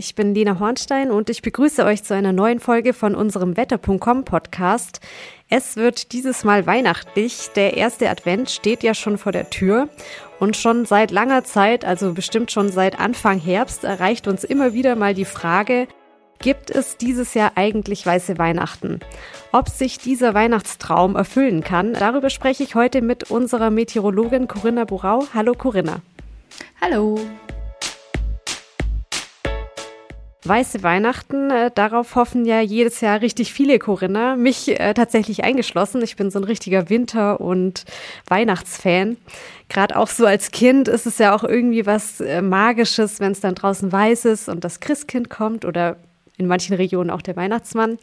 Ich bin Lena Hornstein und ich begrüße euch zu einer neuen Folge von unserem Wetter.com Podcast. Es wird dieses Mal weihnachtlich. Der erste Advent steht ja schon vor der Tür und schon seit langer Zeit, also bestimmt schon seit Anfang Herbst, erreicht uns immer wieder mal die Frage, gibt es dieses Jahr eigentlich weiße Weihnachten? Ob sich dieser Weihnachtstraum erfüllen kann, darüber spreche ich heute mit unserer Meteorologin Corinna Burau. Hallo Corinna. Hallo. Weiße Weihnachten, äh, darauf hoffen ja jedes Jahr richtig viele Corinna, mich äh, tatsächlich eingeschlossen. Ich bin so ein richtiger Winter- und Weihnachtsfan. Gerade auch so als Kind ist es ja auch irgendwie was äh, Magisches, wenn es dann draußen weiß ist und das Christkind kommt oder in manchen Regionen auch der Weihnachtsmann.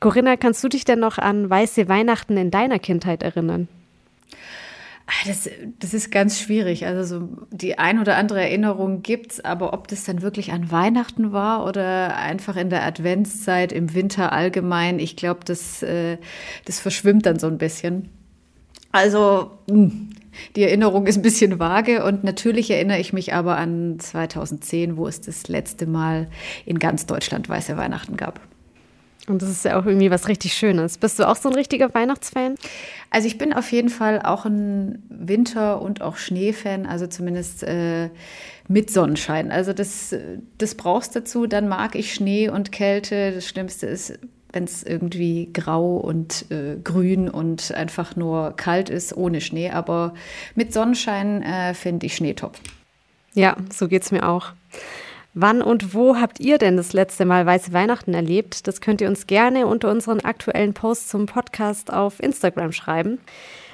Corinna, kannst du dich denn noch an weiße Weihnachten in deiner Kindheit erinnern? Ah, das, das ist ganz schwierig. Also so die ein oder andere Erinnerung gibt's, aber ob das dann wirklich an Weihnachten war oder einfach in der Adventszeit im Winter allgemein, ich glaube, das, äh, das verschwimmt dann so ein bisschen. Also hm, die Erinnerung ist ein bisschen vage und natürlich erinnere ich mich aber an 2010, wo es das letzte Mal in ganz Deutschland weiße Weihnachten gab. Und das ist ja auch irgendwie was richtig Schönes. Bist du auch so ein richtiger Weihnachtsfan? Also ich bin auf jeden Fall auch ein Winter- und auch Schneefan, also zumindest äh, mit Sonnenschein. Also das, das brauchst dazu. Dann mag ich Schnee und Kälte. Das Schlimmste ist, wenn es irgendwie grau und äh, grün und einfach nur kalt ist ohne Schnee. Aber mit Sonnenschein äh, finde ich Schnee top. Ja, so geht es mir auch. Wann und wo habt ihr denn das letzte Mal Weiße Weihnachten erlebt? Das könnt ihr uns gerne unter unseren aktuellen Posts zum Podcast auf Instagram schreiben.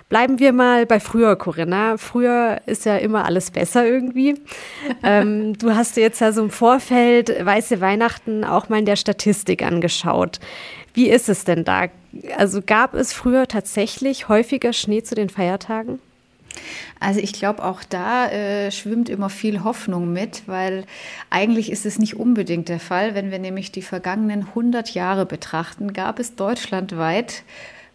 Bleiben wir mal bei früher, Corinna. Früher ist ja immer alles besser irgendwie. ähm, du hast dir jetzt ja so im Vorfeld Weiße Weihnachten auch mal in der Statistik angeschaut. Wie ist es denn da? Also gab es früher tatsächlich häufiger Schnee zu den Feiertagen? Also ich glaube, auch da äh, schwimmt immer viel Hoffnung mit, weil eigentlich ist es nicht unbedingt der Fall. Wenn wir nämlich die vergangenen 100 Jahre betrachten, gab es deutschlandweit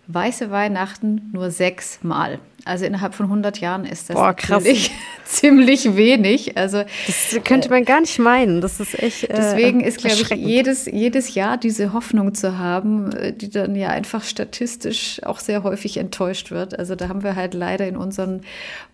weiße Weihnachten nur sechs Mal. Also innerhalb von 100 Jahren ist das Boah, natürlich ziemlich wenig. Also das könnte man gar nicht meinen. Das ist echt. Äh, deswegen ist, glaube ich, jedes, jedes Jahr diese Hoffnung zu haben, äh, die dann ja einfach statistisch auch sehr häufig enttäuscht wird. Also da haben wir halt leider in unseren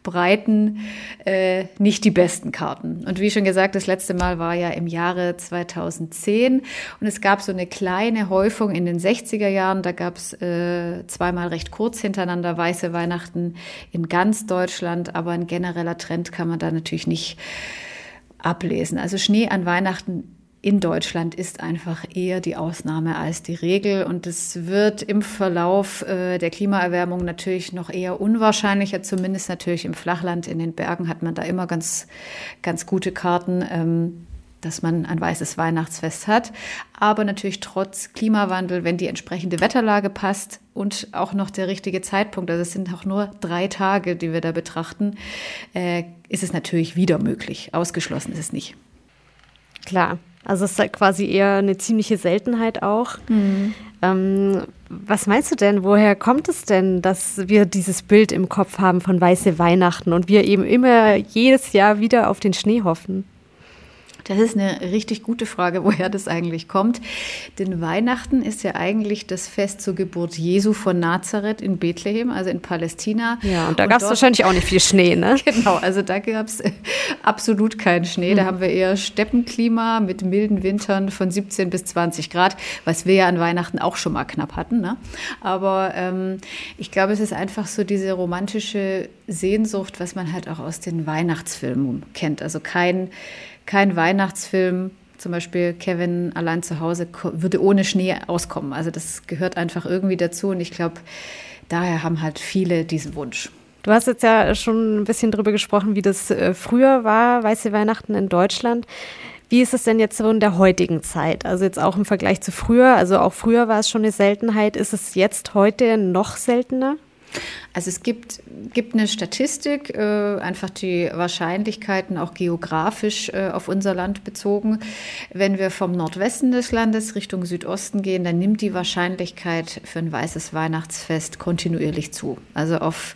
Breiten äh, nicht die besten Karten. Und wie schon gesagt, das letzte Mal war ja im Jahre 2010 und es gab so eine kleine Häufung in den 60er Jahren. Da gab es äh, zweimal recht kurz hintereinander weiße Weihnachten in ganz Deutschland, aber ein genereller Trend kann man da natürlich nicht ablesen. Also Schnee an Weihnachten in Deutschland ist einfach eher die Ausnahme als die Regel. Und es wird im Verlauf äh, der Klimaerwärmung natürlich noch eher unwahrscheinlicher, zumindest natürlich im Flachland. In den Bergen hat man da immer ganz, ganz gute Karten. Ähm, dass man ein weißes Weihnachtsfest hat. Aber natürlich trotz Klimawandel, wenn die entsprechende Wetterlage passt und auch noch der richtige Zeitpunkt, also es sind auch nur drei Tage, die wir da betrachten, äh, ist es natürlich wieder möglich. Ausgeschlossen ist es nicht. Klar, also es ist halt quasi eher eine ziemliche Seltenheit auch. Mhm. Ähm, was meinst du denn, woher kommt es denn, dass wir dieses Bild im Kopf haben von weiße Weihnachten und wir eben immer jedes Jahr wieder auf den Schnee hoffen? Das ist eine richtig gute Frage, woher das eigentlich kommt. Denn Weihnachten ist ja eigentlich das Fest zur Geburt Jesu von Nazareth in Bethlehem, also in Palästina. Ja, und da gab es wahrscheinlich auch nicht viel Schnee, ne? genau, also da gab es absolut keinen Schnee. Mhm. Da haben wir eher Steppenklima mit milden Wintern von 17 bis 20 Grad, was wir ja an Weihnachten auch schon mal knapp hatten. Ne? Aber ähm, ich glaube, es ist einfach so diese romantische Sehnsucht, was man halt auch aus den Weihnachtsfilmen kennt. Also kein kein Weihnachtsfilm, zum Beispiel Kevin allein zu Hause, würde ohne Schnee auskommen. Also das gehört einfach irgendwie dazu und ich glaube, daher haben halt viele diesen Wunsch. Du hast jetzt ja schon ein bisschen darüber gesprochen, wie das äh, früher war, weiße Weihnachten in Deutschland. Wie ist es denn jetzt so in der heutigen Zeit? Also jetzt auch im Vergleich zu früher, also auch früher war es schon eine Seltenheit. Ist es jetzt heute noch seltener? Also es gibt, gibt eine Statistik, äh, einfach die Wahrscheinlichkeiten auch geografisch äh, auf unser Land bezogen. Wenn wir vom Nordwesten des Landes Richtung Südosten gehen, dann nimmt die Wahrscheinlichkeit für ein weißes Weihnachtsfest kontinuierlich zu. Also auf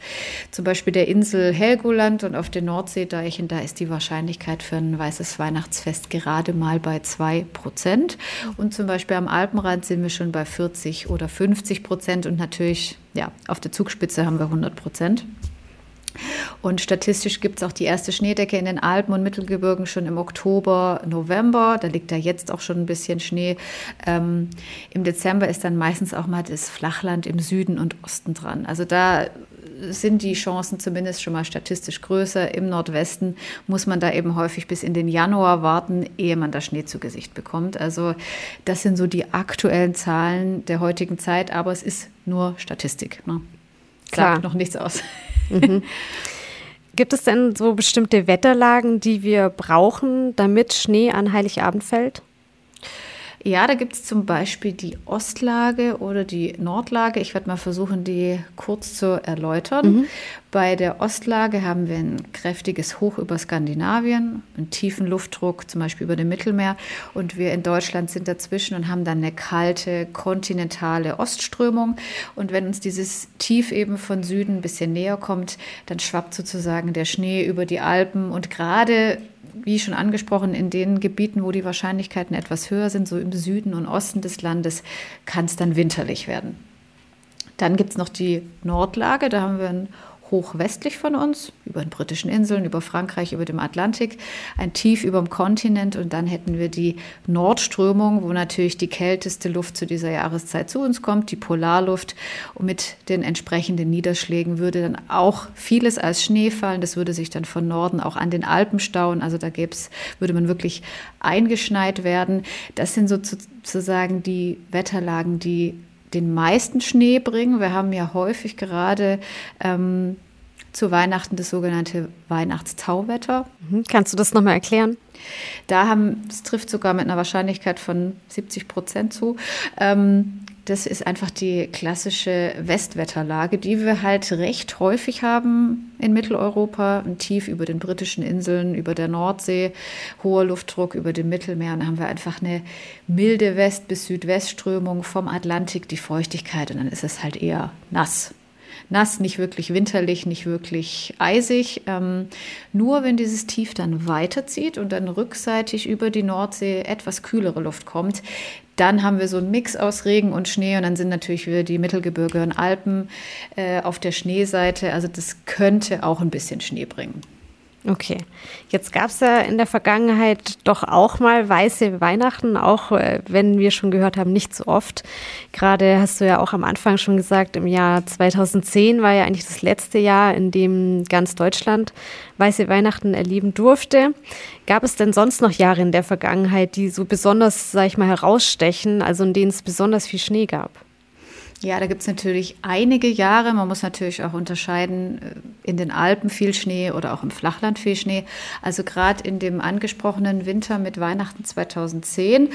zum Beispiel der Insel Helgoland und auf den Nordseedeichen, da ist die Wahrscheinlichkeit für ein weißes Weihnachtsfest gerade mal bei zwei Prozent. Und zum Beispiel am Alpenrand sind wir schon bei 40 oder 50 Prozent und natürlich ja, auf der Zugspitze haben wir 100 Prozent. Und statistisch gibt es auch die erste Schneedecke in den Alpen und Mittelgebirgen schon im Oktober, November. Da liegt da jetzt auch schon ein bisschen Schnee. Ähm, Im Dezember ist dann meistens auch mal das Flachland im Süden und Osten dran. Also da sind die Chancen zumindest schon mal statistisch größer. Im Nordwesten muss man da eben häufig bis in den Januar warten, ehe man da Schnee zu Gesicht bekommt. Also das sind so die aktuellen Zahlen der heutigen Zeit, aber es ist nur Statistik. Ne? Klar. Sagt noch nichts aus. Mhm. Gibt es denn so bestimmte Wetterlagen, die wir brauchen, damit Schnee an Heiligabend fällt? Ja, da gibt es zum Beispiel die Ostlage oder die Nordlage. Ich werde mal versuchen, die kurz zu erläutern. Mhm. Bei der Ostlage haben wir ein kräftiges Hoch über Skandinavien, einen tiefen Luftdruck, zum Beispiel über dem Mittelmeer. Und wir in Deutschland sind dazwischen und haben dann eine kalte, kontinentale Ostströmung. Und wenn uns dieses Tief eben von Süden ein bisschen näher kommt, dann schwappt sozusagen der Schnee über die Alpen. Und gerade wie schon angesprochen, in den Gebieten, wo die Wahrscheinlichkeiten etwas höher sind, so im Süden und Osten des Landes, kann es dann winterlich werden. Dann gibt es noch die Nordlage, da haben wir einen hochwestlich von uns, über den britischen Inseln, über Frankreich, über dem Atlantik, ein Tief über dem Kontinent und dann hätten wir die Nordströmung, wo natürlich die kälteste Luft zu dieser Jahreszeit zu uns kommt, die Polarluft und mit den entsprechenden Niederschlägen würde dann auch vieles als Schnee fallen. Das würde sich dann von Norden auch an den Alpen stauen, also da gäb's, würde man wirklich eingeschneit werden. Das sind sozusagen die Wetterlagen, die den meisten Schnee bringen. Wir haben ja häufig gerade ähm, zu Weihnachten das sogenannte Weihnachtstauwetter. Mhm. Kannst du das nochmal erklären? Da haben, es trifft sogar mit einer Wahrscheinlichkeit von 70 Prozent zu. Ähm, das ist einfach die klassische Westwetterlage, die wir halt recht häufig haben in Mitteleuropa. Tief über den britischen Inseln, über der Nordsee, hoher Luftdruck über dem Mittelmeer. Und dann haben wir einfach eine milde West- bis Südwestströmung vom Atlantik, die Feuchtigkeit. Und dann ist es halt eher nass nass, nicht wirklich winterlich, nicht wirklich eisig. Ähm, nur wenn dieses Tief dann weiterzieht und dann rückseitig über die Nordsee etwas kühlere Luft kommt, dann haben wir so einen Mix aus Regen und Schnee und dann sind natürlich wieder die Mittelgebirge und Alpen äh, auf der Schneeseite. Also das könnte auch ein bisschen Schnee bringen. Okay, jetzt gab es ja in der Vergangenheit doch auch mal weiße Weihnachten, auch äh, wenn wir schon gehört haben, nicht so oft. Gerade hast du ja auch am Anfang schon gesagt, im Jahr 2010 war ja eigentlich das letzte Jahr, in dem ganz Deutschland weiße Weihnachten erleben durfte. Gab es denn sonst noch Jahre in der Vergangenheit, die so besonders, sag ich mal, herausstechen, also in denen es besonders viel Schnee gab? Ja, da gibt es natürlich einige Jahre. Man muss natürlich auch unterscheiden, äh, in den Alpen viel Schnee oder auch im Flachland viel Schnee. Also gerade in dem angesprochenen Winter mit Weihnachten 2010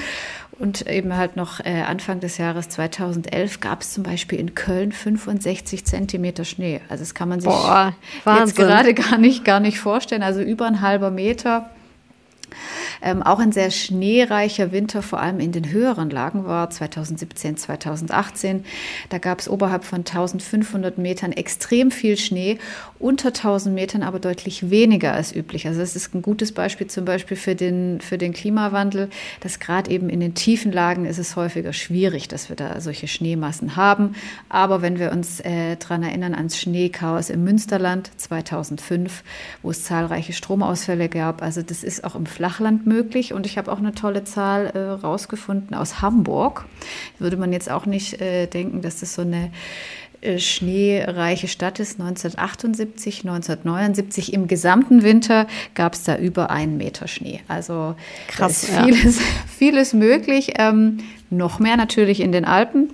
und eben halt noch äh, Anfang des Jahres 2011 gab es zum Beispiel in Köln 65 Zentimeter Schnee. Also das kann man sich Boah, jetzt gerade gar nicht, gar nicht vorstellen. Also über ein halber Meter. Ähm, auch ein sehr schneereicher Winter, vor allem in den höheren Lagen war 2017, 2018. Da gab es oberhalb von 1500 Metern extrem viel Schnee, unter 1000 Metern aber deutlich weniger als üblich. Also das ist ein gutes Beispiel zum Beispiel für den, für den Klimawandel, dass gerade eben in den tiefen Lagen ist es häufiger schwierig, dass wir da solche Schneemassen haben. Aber wenn wir uns äh, daran erinnern ans Schneechaos im Münsterland 2005, wo es zahlreiche Stromausfälle gab, also das ist auch im Flachland möglich möglich. Und ich habe auch eine tolle Zahl äh, rausgefunden aus Hamburg. Würde man jetzt auch nicht äh, denken, dass das so eine äh, schneereiche Stadt ist. 1978, 1979 im gesamten Winter gab es da über einen Meter Schnee. Also Krass, vieles, ja. vieles möglich. Ähm, noch mehr natürlich in den Alpen.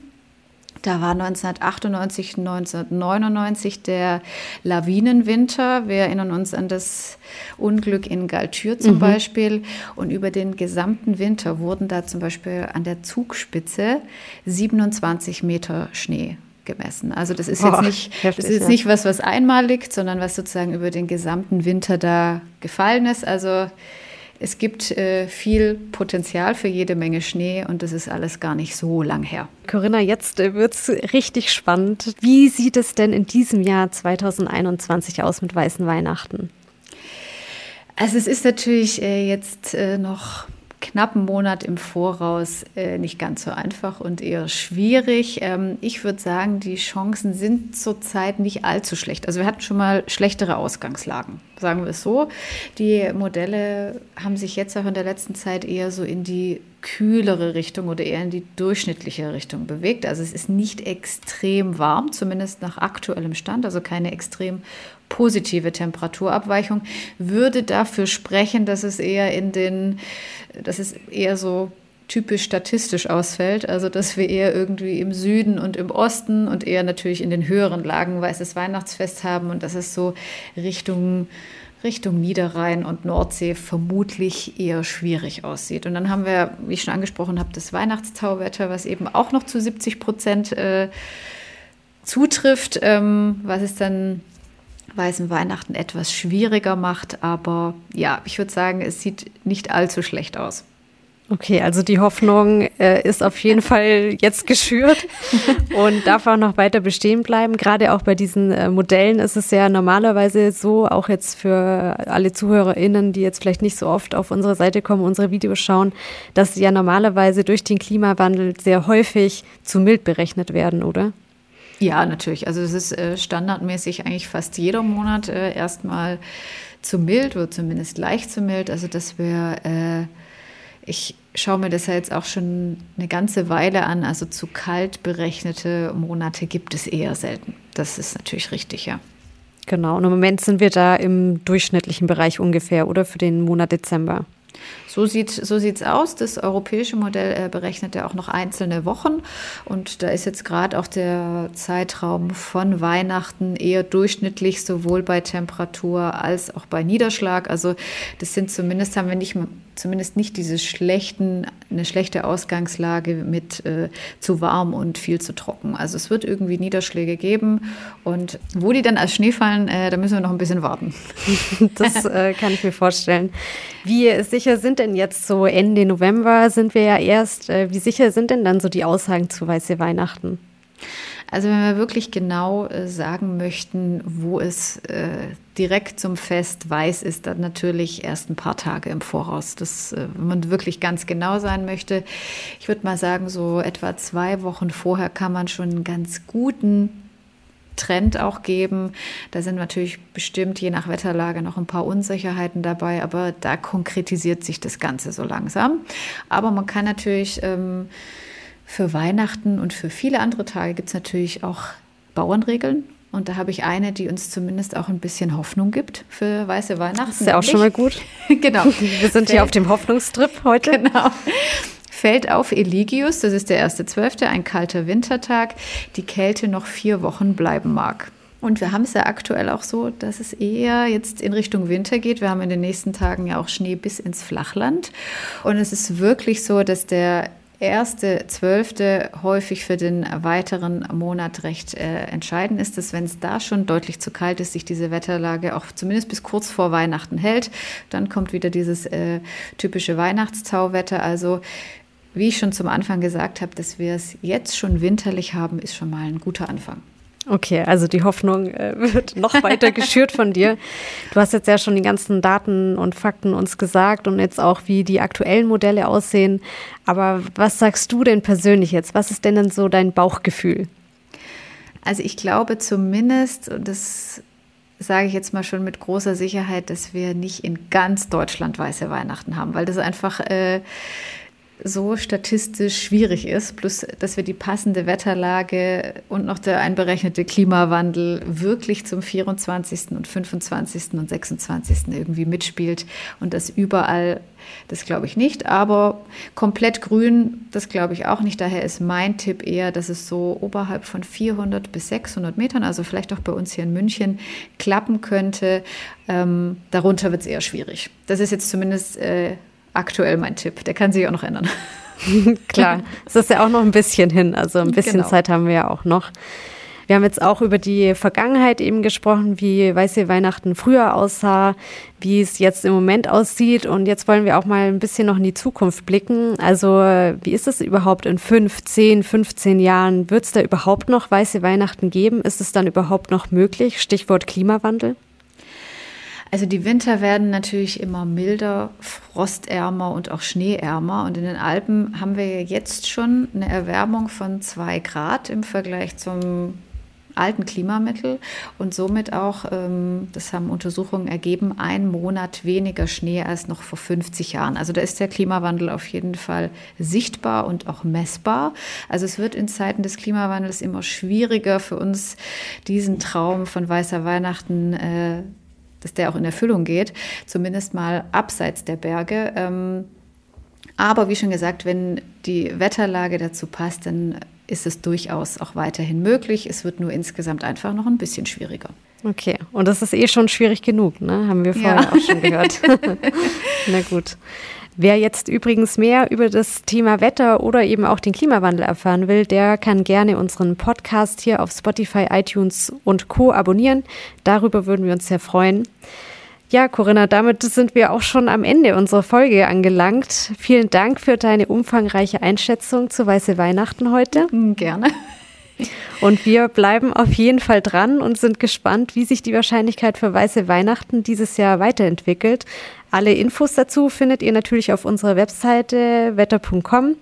Da war 1998, 1999 der Lawinenwinter. Wir erinnern uns an das Unglück in Galtür zum mhm. Beispiel. Und über den gesamten Winter wurden da zum Beispiel an der Zugspitze 27 Meter Schnee gemessen. Also das ist jetzt nicht, heftig, das ist ja. nicht was, was einmal liegt, sondern was sozusagen über den gesamten Winter da gefallen ist. Also es gibt äh, viel Potenzial für jede Menge Schnee und das ist alles gar nicht so lang her. Corinna, jetzt äh, wird es richtig spannend. Wie sieht es denn in diesem Jahr 2021 aus mit weißen Weihnachten? Also es ist natürlich äh, jetzt äh, noch knappen Monat im Voraus äh, nicht ganz so einfach und eher schwierig. Ähm, ich würde sagen, die Chancen sind zurzeit nicht allzu schlecht. Also wir hatten schon mal schlechtere Ausgangslagen, sagen wir es so. Die Modelle haben sich jetzt auch in der letzten Zeit eher so in die kühlere Richtung oder eher in die durchschnittliche Richtung bewegt. Also es ist nicht extrem warm, zumindest nach aktuellem Stand, also keine extrem positive Temperaturabweichung, würde dafür sprechen, dass es eher in den, dass es eher so typisch statistisch ausfällt, also dass wir eher irgendwie im Süden und im Osten und eher natürlich in den höheren Lagen weißes Weihnachtsfest haben und dass es so Richtung Richtung Niederrhein und Nordsee vermutlich eher schwierig aussieht. Und dann haben wir, wie ich schon angesprochen habe, das Weihnachtstauwetter, was eben auch noch zu 70 Prozent äh, zutrifft, ähm, was es dann weißen Weihnachten etwas schwieriger macht. Aber ja, ich würde sagen, es sieht nicht allzu schlecht aus. Okay, also die Hoffnung äh, ist auf jeden Fall jetzt geschürt und darf auch noch weiter bestehen bleiben. Gerade auch bei diesen äh, Modellen ist es ja normalerweise so, auch jetzt für alle ZuhörerInnen, die jetzt vielleicht nicht so oft auf unsere Seite kommen, unsere Videos schauen, dass sie ja normalerweise durch den Klimawandel sehr häufig zu mild berechnet werden, oder? Ja, natürlich. Also es ist äh, standardmäßig eigentlich fast jeder Monat äh, erstmal zu mild oder zumindest leicht zu mild. Also dass wir ich schaue mir das ja jetzt auch schon eine ganze Weile an. Also zu kalt berechnete Monate gibt es eher selten. Das ist natürlich richtig, ja. Genau. Und im Moment sind wir da im durchschnittlichen Bereich ungefähr, oder für den Monat Dezember. So sieht so es aus. Das europäische Modell äh, berechnet ja auch noch einzelne Wochen und da ist jetzt gerade auch der Zeitraum von Weihnachten eher durchschnittlich sowohl bei Temperatur als auch bei Niederschlag. Also das sind zumindest haben wir nicht zumindest nicht diese schlechten eine schlechte Ausgangslage mit äh, zu warm und viel zu trocken. Also es wird irgendwie Niederschläge geben und wo die dann als Schnee fallen, äh, da müssen wir noch ein bisschen warten. Das äh, kann ich mir vorstellen. Wie sicher sind denn jetzt so Ende November sind wir ja erst, äh, wie sicher sind denn dann so die Aussagen zu Weiße Weihnachten? Also wenn wir wirklich genau äh, sagen möchten, wo es äh, direkt zum Fest weiß ist, dann natürlich erst ein paar Tage im Voraus. Das, äh, wenn man wirklich ganz genau sein möchte. Ich würde mal sagen, so etwa zwei Wochen vorher kann man schon einen ganz guten Trend auch geben. Da sind natürlich bestimmt je nach Wetterlage noch ein paar Unsicherheiten dabei, aber da konkretisiert sich das Ganze so langsam. Aber man kann natürlich ähm, für Weihnachten und für viele andere Tage gibt es natürlich auch Bauernregeln. Und da habe ich eine, die uns zumindest auch ein bisschen Hoffnung gibt für weiße Weihnachten. Das ist ja auch schon mal gut. genau. Wir sind hier auf dem Hoffnungstrip heute. Genau. Fällt auf Eligius, das ist der erste Zwölfte, ein kalter Wintertag, die Kälte noch vier Wochen bleiben mag. Und wir haben es ja aktuell auch so, dass es eher jetzt in Richtung Winter geht. Wir haben in den nächsten Tagen ja auch Schnee bis ins Flachland. Und es ist wirklich so, dass der erste Zwölfte häufig für den weiteren Monat recht äh, entscheidend ist, dass wenn es da schon deutlich zu kalt ist, sich diese Wetterlage auch zumindest bis kurz vor Weihnachten hält. Dann kommt wieder dieses äh, typische Weihnachtstauwetter. Also wie ich schon zum Anfang gesagt habe, dass wir es jetzt schon winterlich haben, ist schon mal ein guter Anfang. Okay, also die Hoffnung äh, wird noch weiter geschürt von dir. Du hast jetzt ja schon die ganzen Daten und Fakten uns gesagt und jetzt auch, wie die aktuellen Modelle aussehen. Aber was sagst du denn persönlich jetzt? Was ist denn denn so dein Bauchgefühl? Also ich glaube zumindest, und das sage ich jetzt mal schon mit großer Sicherheit, dass wir nicht in ganz Deutschland weiße Weihnachten haben, weil das einfach äh, so statistisch schwierig ist, plus dass wir die passende Wetterlage und noch der einberechnete Klimawandel wirklich zum 24. und 25. und 26. irgendwie mitspielt und das überall, das glaube ich nicht, aber komplett grün, das glaube ich auch nicht. Daher ist mein Tipp eher, dass es so oberhalb von 400 bis 600 Metern, also vielleicht auch bei uns hier in München, klappen könnte. Ähm, darunter wird es eher schwierig. Das ist jetzt zumindest äh, aktuell mein Tipp. Der kann sich auch noch ändern. Klar, es ist ja auch noch ein bisschen hin. Also ein bisschen genau. Zeit haben wir ja auch noch. Wir haben jetzt auch über die Vergangenheit eben gesprochen, wie weiße Weihnachten früher aussah, wie es jetzt im Moment aussieht. Und jetzt wollen wir auch mal ein bisschen noch in die Zukunft blicken. Also wie ist es überhaupt in fünf, zehn, 15 Jahren? Wird es da überhaupt noch weiße Weihnachten geben? Ist es dann überhaupt noch möglich? Stichwort Klimawandel. Also die Winter werden natürlich immer milder, frostärmer und auch schneeärmer. Und in den Alpen haben wir jetzt schon eine Erwärmung von zwei Grad im Vergleich zum alten Klimamittel und somit auch, ähm, das haben Untersuchungen ergeben, ein Monat weniger Schnee als noch vor 50 Jahren. Also da ist der Klimawandel auf jeden Fall sichtbar und auch messbar. Also es wird in Zeiten des Klimawandels immer schwieriger für uns, diesen Traum von weißer Weihnachten äh, dass der auch in Erfüllung geht, zumindest mal abseits der Berge. Ähm, aber wie schon gesagt, wenn die Wetterlage dazu passt, dann ist es durchaus auch weiterhin möglich. Es wird nur insgesamt einfach noch ein bisschen schwieriger. Okay, und das ist eh schon schwierig genug, ne? Haben wir vorher ja. auch schon gehört. Na gut. Wer jetzt übrigens mehr über das Thema Wetter oder eben auch den Klimawandel erfahren will, der kann gerne unseren Podcast hier auf Spotify, iTunes und Co. abonnieren. Darüber würden wir uns sehr freuen. Ja, Corinna, damit sind wir auch schon am Ende unserer Folge angelangt. Vielen Dank für deine umfangreiche Einschätzung zu Weiße Weihnachten heute. Gerne. Und wir bleiben auf jeden Fall dran und sind gespannt, wie sich die Wahrscheinlichkeit für weiße Weihnachten dieses Jahr weiterentwickelt. Alle Infos dazu findet ihr natürlich auf unserer Webseite wetter.com.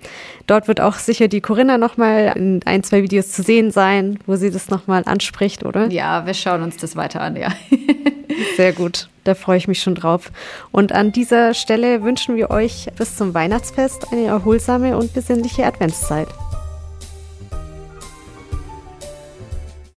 Dort wird auch sicher die Corinna nochmal in ein, zwei Videos zu sehen sein, wo sie das nochmal anspricht, oder? Ja, wir schauen uns das weiter an, ja. Sehr gut, da freue ich mich schon drauf. Und an dieser Stelle wünschen wir euch bis zum Weihnachtsfest eine erholsame und besinnliche Adventszeit.